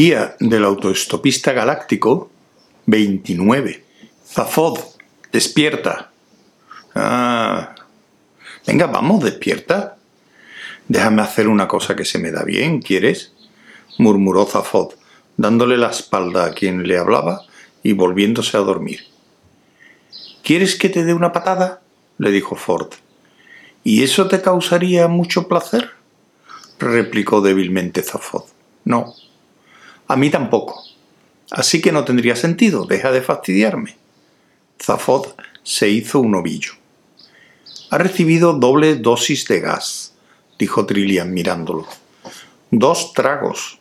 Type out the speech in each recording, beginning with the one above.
Guía del autoestopista galáctico 29. Zafod, despierta. Ah. Venga, vamos, despierta. Déjame hacer una cosa que se me da bien, ¿quieres? murmuró Zafod, dándole la espalda a quien le hablaba y volviéndose a dormir. ¿Quieres que te dé una patada? le dijo Ford. ¿Y eso te causaría mucho placer? replicó débilmente Zafod. No, a mí tampoco. Así que no tendría sentido, deja de fastidiarme. Zafod se hizo un ovillo. Ha recibido doble dosis de gas, dijo Trillian mirándolo. Dos tragos.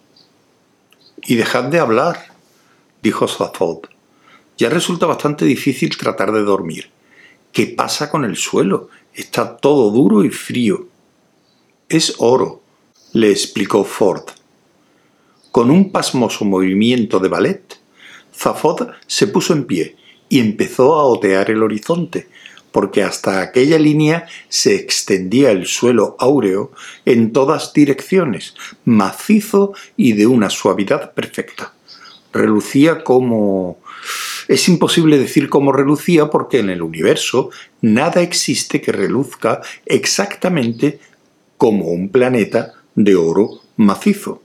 Y dejad de hablar, dijo Zafod. Ya resulta bastante difícil tratar de dormir. ¿Qué pasa con el suelo? Está todo duro y frío. Es oro, le explicó Ford. Con un pasmoso movimiento de ballet, Zafod se puso en pie y empezó a otear el horizonte, porque hasta aquella línea se extendía el suelo áureo en todas direcciones, macizo y de una suavidad perfecta. Relucía como... Es imposible decir cómo relucía porque en el universo nada existe que reluzca exactamente como un planeta de oro macizo.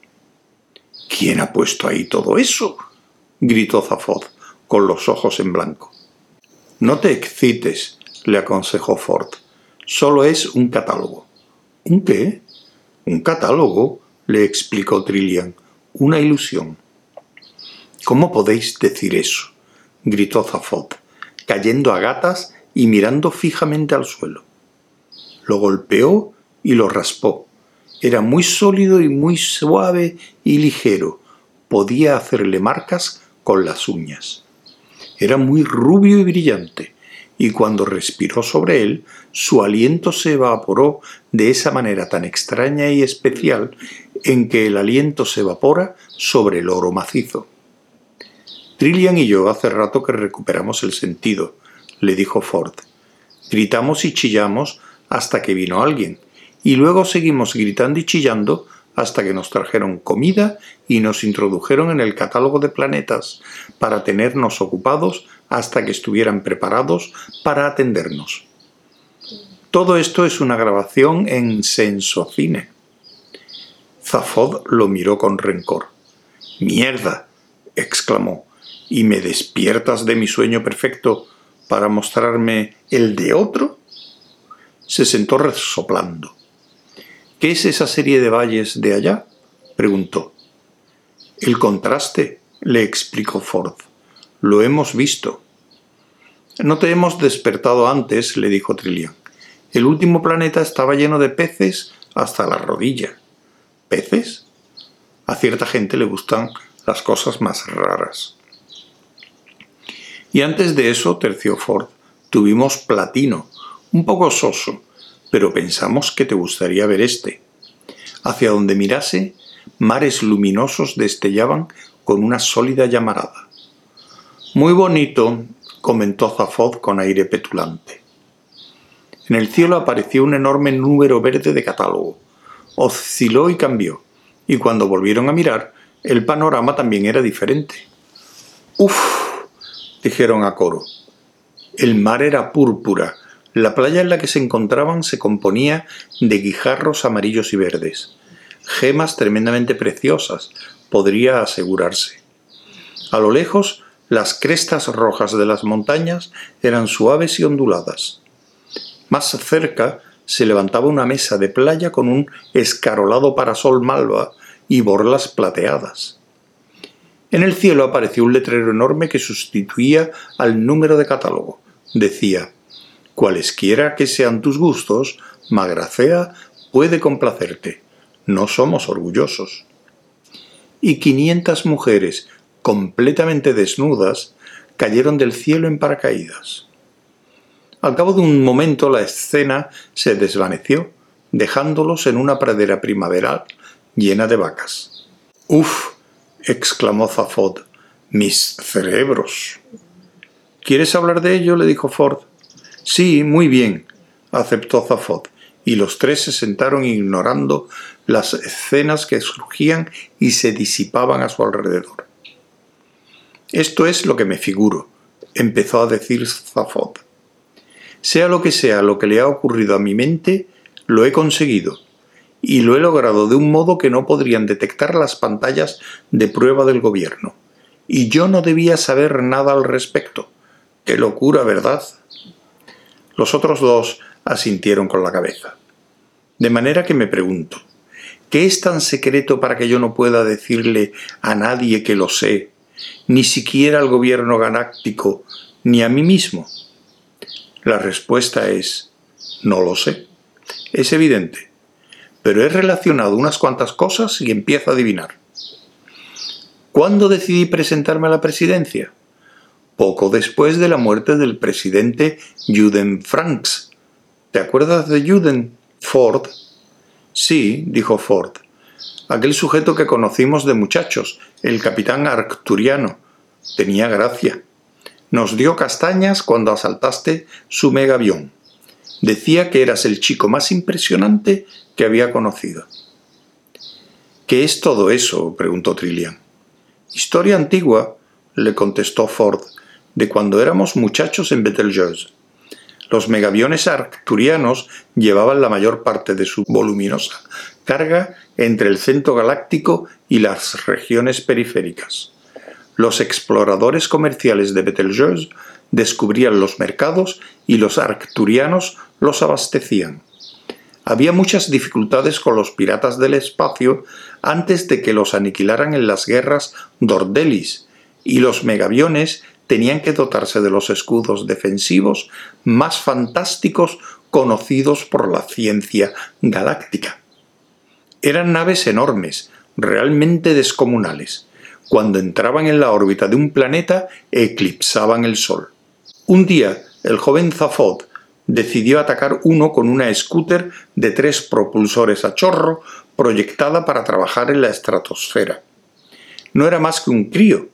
¿Quién ha puesto ahí todo eso? gritó Zafod, con los ojos en blanco. No te excites, le aconsejó Ford. Solo es un catálogo. ¿Un qué? Un catálogo, le explicó Trillian. Una ilusión. ¿Cómo podéis decir eso? gritó Zafod, cayendo a gatas y mirando fijamente al suelo. Lo golpeó y lo raspó. Era muy sólido y muy suave y ligero. Podía hacerle marcas con las uñas. Era muy rubio y brillante, y cuando respiró sobre él, su aliento se evaporó de esa manera tan extraña y especial en que el aliento se evapora sobre el oro macizo. Trillian y yo hace rato que recuperamos el sentido, le dijo Ford. Gritamos y chillamos hasta que vino alguien, y luego seguimos gritando y chillando hasta que nos trajeron comida y nos introdujeron en el catálogo de planetas para tenernos ocupados hasta que estuvieran preparados para atendernos. Todo esto es una grabación en Sensocine. Zafod lo miró con rencor. ¡Mierda! exclamó. ¿Y me despiertas de mi sueño perfecto para mostrarme el de otro? Se sentó resoplando. ¿Qué es esa serie de valles de allá? preguntó. El contraste, le explicó Ford. Lo hemos visto. No te hemos despertado antes, le dijo Trillian. El último planeta estaba lleno de peces hasta la rodilla. ¿Peces? A cierta gente le gustan las cosas más raras. Y antes de eso, terció Ford, tuvimos platino, un poco soso, pero pensamos que te gustaría ver este. Hacia donde mirase, mares luminosos destellaban con una sólida llamarada. Muy bonito, comentó Zafod con aire petulante. En el cielo apareció un enorme número verde de catálogo. Osciló y cambió, y cuando volvieron a mirar, el panorama también era diferente. ¡Uf! dijeron a coro. El mar era púrpura, la playa en la que se encontraban se componía de guijarros amarillos y verdes, gemas tremendamente preciosas, podría asegurarse. A lo lejos, las crestas rojas de las montañas eran suaves y onduladas. Más cerca se levantaba una mesa de playa con un escarolado parasol malva y borlas plateadas. En el cielo apareció un letrero enorme que sustituía al número de catálogo. Decía Cualesquiera que sean tus gustos, Magracea puede complacerte. No somos orgullosos. Y quinientas mujeres, completamente desnudas, cayeron del cielo en paracaídas. Al cabo de un momento la escena se desvaneció, dejándolos en una pradera primaveral llena de vacas. ¡Uf! exclamó Zafod. Mis cerebros. ¿Quieres hablar de ello? le dijo Ford. Sí, muy bien, aceptó Zafod, y los tres se sentaron ignorando las escenas que surgían y se disipaban a su alrededor. Esto es lo que me figuro, empezó a decir Zafod. Sea lo que sea lo que le ha ocurrido a mi mente, lo he conseguido, y lo he logrado de un modo que no podrían detectar las pantallas de prueba del gobierno. Y yo no debía saber nada al respecto. Qué locura, ¿verdad? Los otros dos asintieron con la cabeza. De manera que me pregunto, ¿qué es tan secreto para que yo no pueda decirle a nadie que lo sé, ni siquiera al gobierno galáctico, ni a mí mismo? La respuesta es, no lo sé. Es evidente, pero he relacionado unas cuantas cosas y empiezo a adivinar. ¿Cuándo decidí presentarme a la presidencia? Poco después de la muerte del presidente Juden Franks. ¿Te acuerdas de Juden Ford? Sí, dijo Ford. Aquel sujeto que conocimos de muchachos, el capitán arcturiano. Tenía gracia. Nos dio castañas cuando asaltaste su megavión. Decía que eras el chico más impresionante que había conocido. ¿Qué es todo eso? preguntó Trillian. Historia antigua, le contestó Ford, de cuando éramos muchachos en Betelgeuse. Los megaviones arcturianos llevaban la mayor parte de su voluminosa carga entre el centro galáctico y las regiones periféricas los exploradores comerciales de Betelgeuse descubrían los mercados y los arcturianos los abastecían. Había muchas dificultades con los piratas del espacio antes de que los aniquilaran en las guerras Dordelis, y los megaviones tenían que dotarse de los escudos defensivos más fantásticos conocidos por la ciencia galáctica. Eran naves enormes, realmente descomunales, cuando entraban en la órbita de un planeta, eclipsaban el Sol. Un día, el joven Zafod decidió atacar uno con una scooter de tres propulsores a chorro proyectada para trabajar en la estratosfera. No era más que un crío.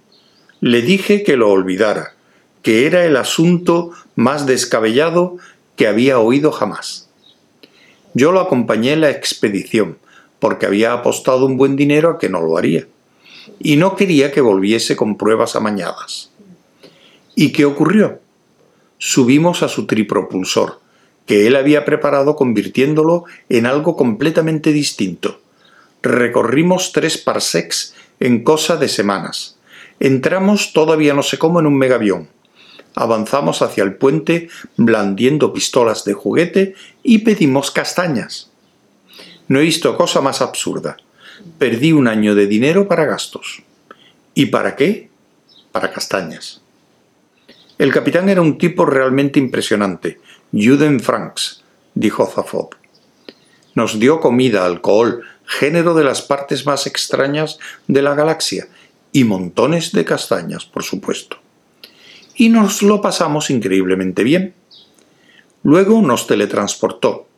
Le dije que lo olvidara, que era el asunto más descabellado que había oído jamás. Yo lo acompañé en la expedición, porque había apostado un buen dinero a que no lo haría y no quería que volviese con pruebas amañadas. ¿Y qué ocurrió? Subimos a su tripropulsor, que él había preparado convirtiéndolo en algo completamente distinto. Recorrimos tres parsecs en cosa de semanas. Entramos todavía no sé cómo en un megavión. Avanzamos hacia el puente blandiendo pistolas de juguete y pedimos castañas. No he visto cosa más absurda perdí un año de dinero para gastos. ¿Y para qué? Para castañas. El capitán era un tipo realmente impresionante, Juden Franks, dijo Zafod. Nos dio comida, alcohol, género de las partes más extrañas de la galaxia, y montones de castañas, por supuesto. Y nos lo pasamos increíblemente bien. Luego nos teletransportó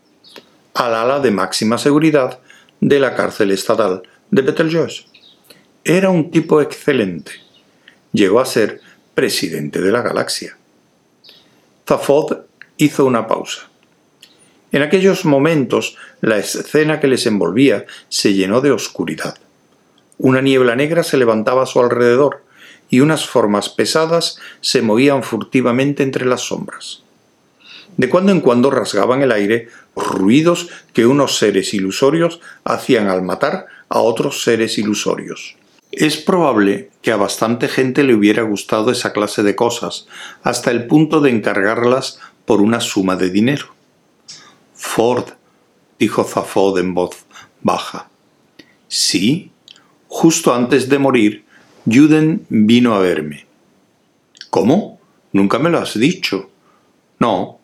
al ala de máxima seguridad de la cárcel estatal de Betelgeuse. Era un tipo excelente. Llegó a ser presidente de la galaxia. Zafod hizo una pausa. En aquellos momentos la escena que les envolvía se llenó de oscuridad. Una niebla negra se levantaba a su alrededor y unas formas pesadas se movían furtivamente entre las sombras. De cuando en cuando rasgaban el aire ruidos que unos seres ilusorios hacían al matar a otros seres ilusorios. Es probable que a bastante gente le hubiera gustado esa clase de cosas, hasta el punto de encargarlas por una suma de dinero. Ford, dijo Zafod en voz baja. Sí, justo antes de morir, Juden vino a verme. ¿Cómo? Nunca me lo has dicho. No,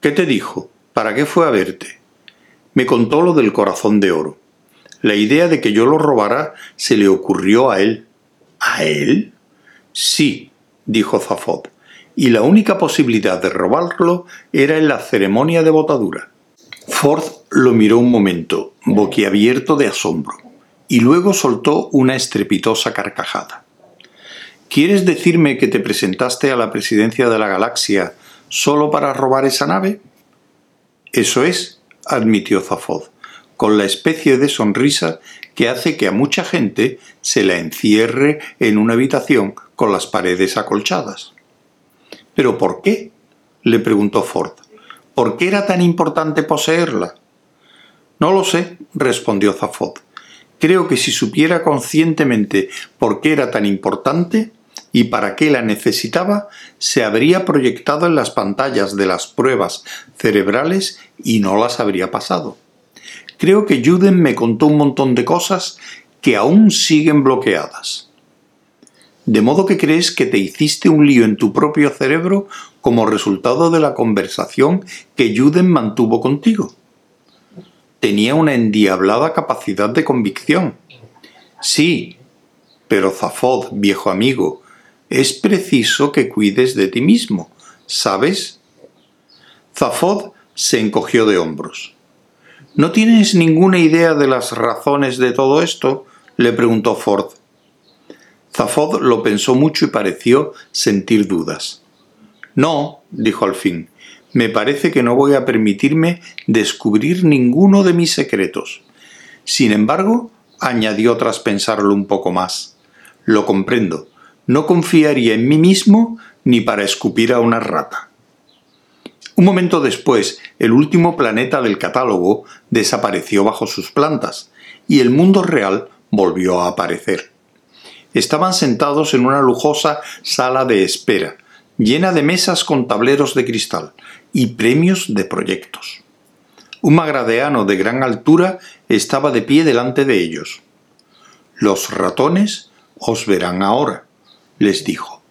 ¿Qué te dijo? ¿Para qué fue a verte? Me contó lo del corazón de oro. La idea de que yo lo robara se le ocurrió a él. ¿A él? Sí, dijo Zafod, y la única posibilidad de robarlo era en la ceremonia de botadura. Ford lo miró un momento, boquiabierto de asombro, y luego soltó una estrepitosa carcajada. ¿Quieres decirme que te presentaste a la presidencia de la galaxia solo para robar esa nave? Eso es, admitió Zafod, con la especie de sonrisa que hace que a mucha gente se la encierre en una habitación con las paredes acolchadas. ¿Pero por qué? le preguntó Ford. ¿Por qué era tan importante poseerla? No lo sé, respondió Zafod. Creo que si supiera conscientemente por qué era tan importante y para qué la necesitaba, se habría proyectado en las pantallas de las pruebas cerebrales y no las habría pasado. Creo que Juden me contó un montón de cosas que aún siguen bloqueadas. ¿De modo que crees que te hiciste un lío en tu propio cerebro como resultado de la conversación que Juden mantuvo contigo? Tenía una endiablada capacidad de convicción. Sí, pero Zafod, viejo amigo, es preciso que cuides de ti mismo, ¿sabes? Zafod se encogió de hombros. ¿No tienes ninguna idea de las razones de todo esto? le preguntó Ford. Zafod lo pensó mucho y pareció sentir dudas. No, dijo al fin, me parece que no voy a permitirme descubrir ninguno de mis secretos. Sin embargo, añadió tras pensarlo un poco más, lo comprendo, no confiaría en mí mismo ni para escupir a una rata. Un momento después, el último planeta del catálogo desapareció bajo sus plantas y el mundo real volvió a aparecer. Estaban sentados en una lujosa sala de espera, llena de mesas con tableros de cristal y premios de proyectos. Un magradeano de gran altura estaba de pie delante de ellos. Los ratones os verán ahora, les dijo.